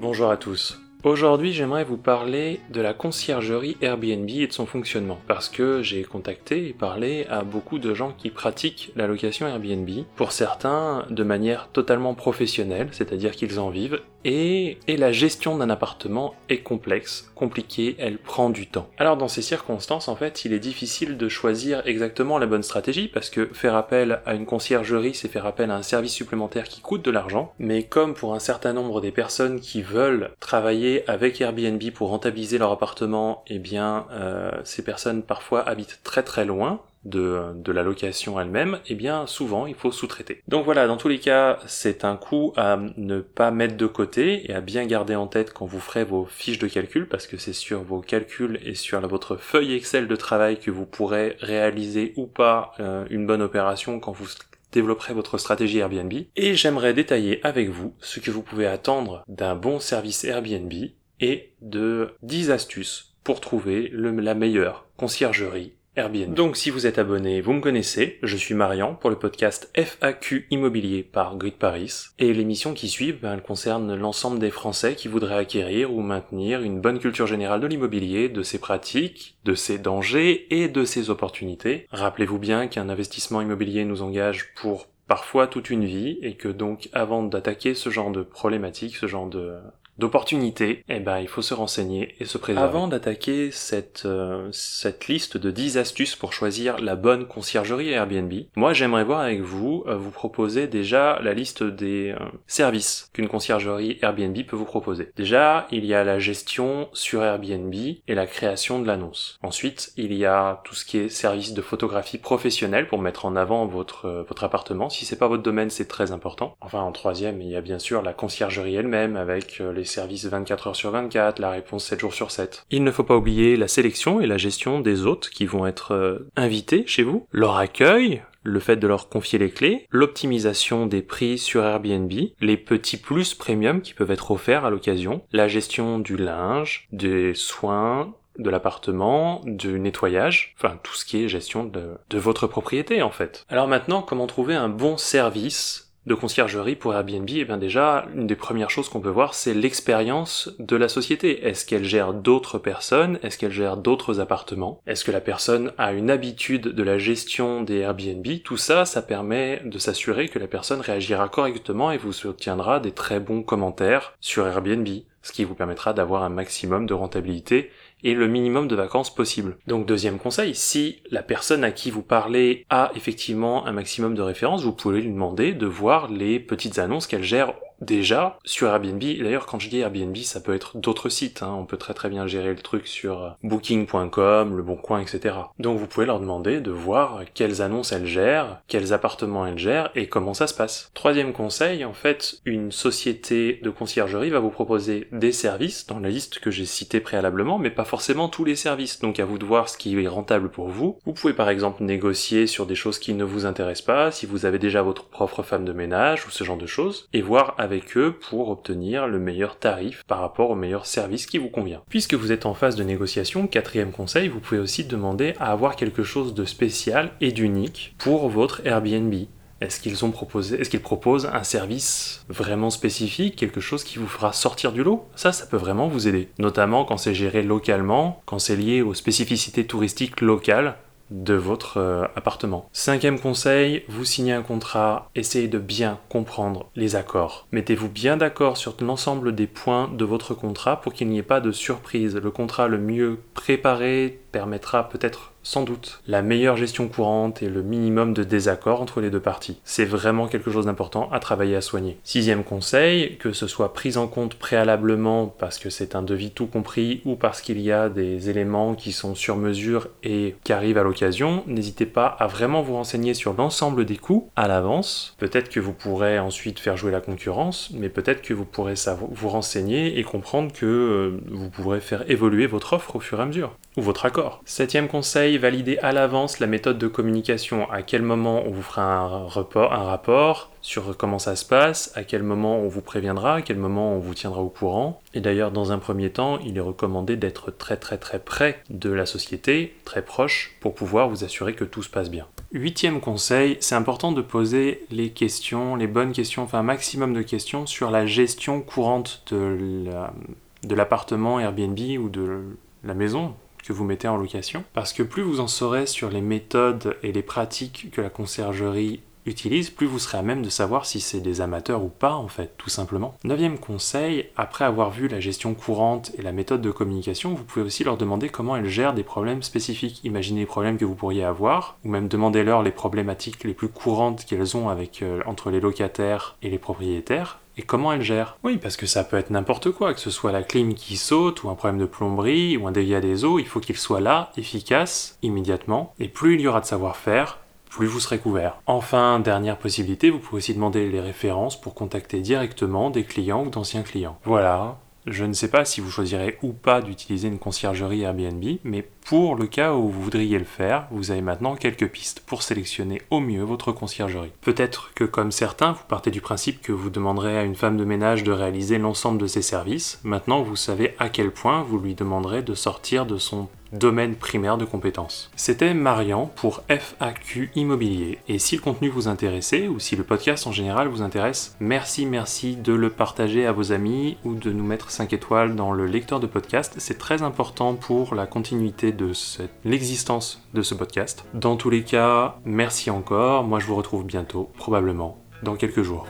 Bonjour à tous. Aujourd'hui, j'aimerais vous parler de la conciergerie Airbnb et de son fonctionnement, parce que j'ai contacté et parlé à beaucoup de gens qui pratiquent la location Airbnb, pour certains de manière totalement professionnelle, c'est-à-dire qu'ils en vivent, et, la gestion d'un appartement est complexe, compliquée, elle prend du temps. Alors dans ces circonstances, en fait, il est difficile de choisir exactement la bonne stratégie, parce que faire appel à une conciergerie, c'est faire appel à un service supplémentaire qui coûte de l'argent, mais comme pour un certain nombre des personnes qui veulent travailler avec Airbnb pour rentabiliser leur appartement, eh bien, euh, ces personnes parfois habitent très très loin, de, de, la location elle-même, eh bien souvent il faut sous-traiter. Donc voilà, dans tous les cas, c'est un coup à ne pas mettre de côté et à bien garder en tête quand vous ferez vos fiches de calcul, parce que c'est sur vos calculs et sur votre feuille Excel de travail que vous pourrez réaliser ou pas euh, une bonne opération quand vous développerez votre stratégie Airbnb. Et j'aimerais détailler avec vous ce que vous pouvez attendre d'un bon service Airbnb et de 10 astuces pour trouver la meilleure conciergerie Airbnb. Donc si vous êtes abonné, vous me connaissez, je suis Marian pour le podcast FAQ Immobilier par Grid Paris. Et l'émission qui suit, ben, elle concerne l'ensemble des Français qui voudraient acquérir ou maintenir une bonne culture générale de l'immobilier, de ses pratiques, de ses dangers et de ses opportunités. Rappelez-vous bien qu'un investissement immobilier nous engage pour parfois toute une vie et que donc avant d'attaquer ce genre de problématiques, ce genre de d'opportunités, eh ben il faut se renseigner et se préserver. Avant d'attaquer cette euh, cette liste de 10 astuces pour choisir la bonne conciergerie Airbnb, moi j'aimerais voir avec vous euh, vous proposer déjà la liste des euh, services qu'une conciergerie Airbnb peut vous proposer. Déjà, il y a la gestion sur Airbnb et la création de l'annonce. Ensuite, il y a tout ce qui est service de photographie professionnelle pour mettre en avant votre votre appartement. Si c'est pas votre domaine, c'est très important. Enfin, en troisième, il y a bien sûr la conciergerie elle-même avec les services 24 heures sur 24, la réponse 7 jours sur 7. Il ne faut pas oublier la sélection et la gestion des hôtes qui vont être euh, invités chez vous, leur accueil, le fait de leur confier les clés, l'optimisation des prix sur Airbnb, les petits plus premium qui peuvent être offerts à l'occasion, la gestion du linge, des soins, de l'appartement, du nettoyage, enfin tout ce qui est gestion de, de votre propriété en fait. Alors maintenant, comment trouver un bon service de conciergerie pour Airbnb, et eh bien déjà, une des premières choses qu'on peut voir, c'est l'expérience de la société. Est-ce qu'elle gère d'autres personnes? Est-ce qu'elle gère d'autres appartements? Est-ce que la personne a une habitude de la gestion des Airbnb? Tout ça, ça permet de s'assurer que la personne réagira correctement et vous obtiendra des très bons commentaires sur Airbnb, ce qui vous permettra d'avoir un maximum de rentabilité et le minimum de vacances possible. Donc deuxième conseil, si la personne à qui vous parlez a effectivement un maximum de références, vous pouvez lui demander de voir les petites annonces qu'elle gère déjà sur Airbnb. D'ailleurs, quand je dis Airbnb, ça peut être d'autres sites. Hein. On peut très très bien gérer le truc sur euh, Booking.com, Le Bon Coin, etc. Donc vous pouvez leur demander de voir quelles annonces elles gèrent, quels appartements elles gèrent et comment ça se passe. Troisième conseil, en fait, une société de conciergerie va vous proposer des services dans la liste que j'ai citée préalablement, mais pas forcément tous les services. Donc à vous de voir ce qui est rentable pour vous. Vous pouvez par exemple négocier sur des choses qui ne vous intéressent pas, si vous avez déjà votre propre femme de ménage ou ce genre de choses, et voir avec eux pour obtenir le meilleur tarif par rapport au meilleur service qui vous convient. Puisque vous êtes en phase de négociation, quatrième conseil, vous pouvez aussi demander à avoir quelque chose de spécial et d'unique pour votre Airbnb. Est-ce qu'ils est-ce qu'ils proposent un service vraiment spécifique, quelque chose qui vous fera sortir du lot? Ça, ça peut vraiment vous aider. Notamment quand c'est géré localement, quand c'est lié aux spécificités touristiques locales de votre euh, appartement. Cinquième conseil, vous signez un contrat, essayez de bien comprendre les accords. Mettez-vous bien d'accord sur l'ensemble des points de votre contrat pour qu'il n'y ait pas de surprise. Le contrat le mieux préparé permettra peut-être sans doute la meilleure gestion courante et le minimum de désaccord entre les deux parties. C'est vraiment quelque chose d'important à travailler à soigner. Sixième conseil, que ce soit pris en compte préalablement parce que c'est un devis tout compris ou parce qu'il y a des éléments qui sont sur mesure et qui arrivent à l'occasion, n'hésitez pas à vraiment vous renseigner sur l'ensemble des coûts à l'avance. Peut-être que vous pourrez ensuite faire jouer la concurrence, mais peut-être que vous pourrez vous renseigner et comprendre que euh, vous pourrez faire évoluer votre offre au fur et à mesure. ou votre accord. Septième conseil, validez à l'avance la méthode de communication. À quel moment on vous fera un, report, un rapport sur comment ça se passe, à quel moment on vous préviendra, à quel moment on vous tiendra au courant. Et d'ailleurs, dans un premier temps, il est recommandé d'être très très très près de la société, très proche, pour pouvoir vous assurer que tout se passe bien. Huitième conseil, c'est important de poser les questions, les bonnes questions, enfin un maximum de questions sur la gestion courante de l'appartement Airbnb ou de la maison que vous mettez en location. Parce que plus vous en saurez sur les méthodes et les pratiques que la conciergerie utilise, plus vous serez à même de savoir si c'est des amateurs ou pas, en fait, tout simplement. Neuvième conseil, après avoir vu la gestion courante et la méthode de communication, vous pouvez aussi leur demander comment elles gèrent des problèmes spécifiques. Imaginez les problèmes que vous pourriez avoir, ou même demandez-leur les problématiques les plus courantes qu'elles ont euh, entre les locataires et les propriétaires, et comment elles gèrent. Oui, parce que ça peut être n'importe quoi, que ce soit la clim qui saute, ou un problème de plomberie, ou un dégât des eaux, il faut qu'il soit là, efficace, immédiatement, et plus il y aura de savoir-faire, plus vous serez couvert. Enfin, dernière possibilité, vous pouvez aussi demander les références pour contacter directement des clients ou d'anciens clients. Voilà, je ne sais pas si vous choisirez ou pas d'utiliser une conciergerie Airbnb, mais pour le cas où vous voudriez le faire, vous avez maintenant quelques pistes pour sélectionner au mieux votre conciergerie. Peut-être que comme certains, vous partez du principe que vous demanderez à une femme de ménage de réaliser l'ensemble de ses services. Maintenant, vous savez à quel point vous lui demanderez de sortir de son domaine primaire de compétences. C'était Marian pour FAQ Immobilier. Et si le contenu vous intéressait, ou si le podcast en général vous intéresse, merci, merci de le partager à vos amis ou de nous mettre 5 étoiles dans le lecteur de podcast. C'est très important pour la continuité de l'existence de ce podcast. Dans tous les cas, merci encore. Moi, je vous retrouve bientôt, probablement dans quelques jours.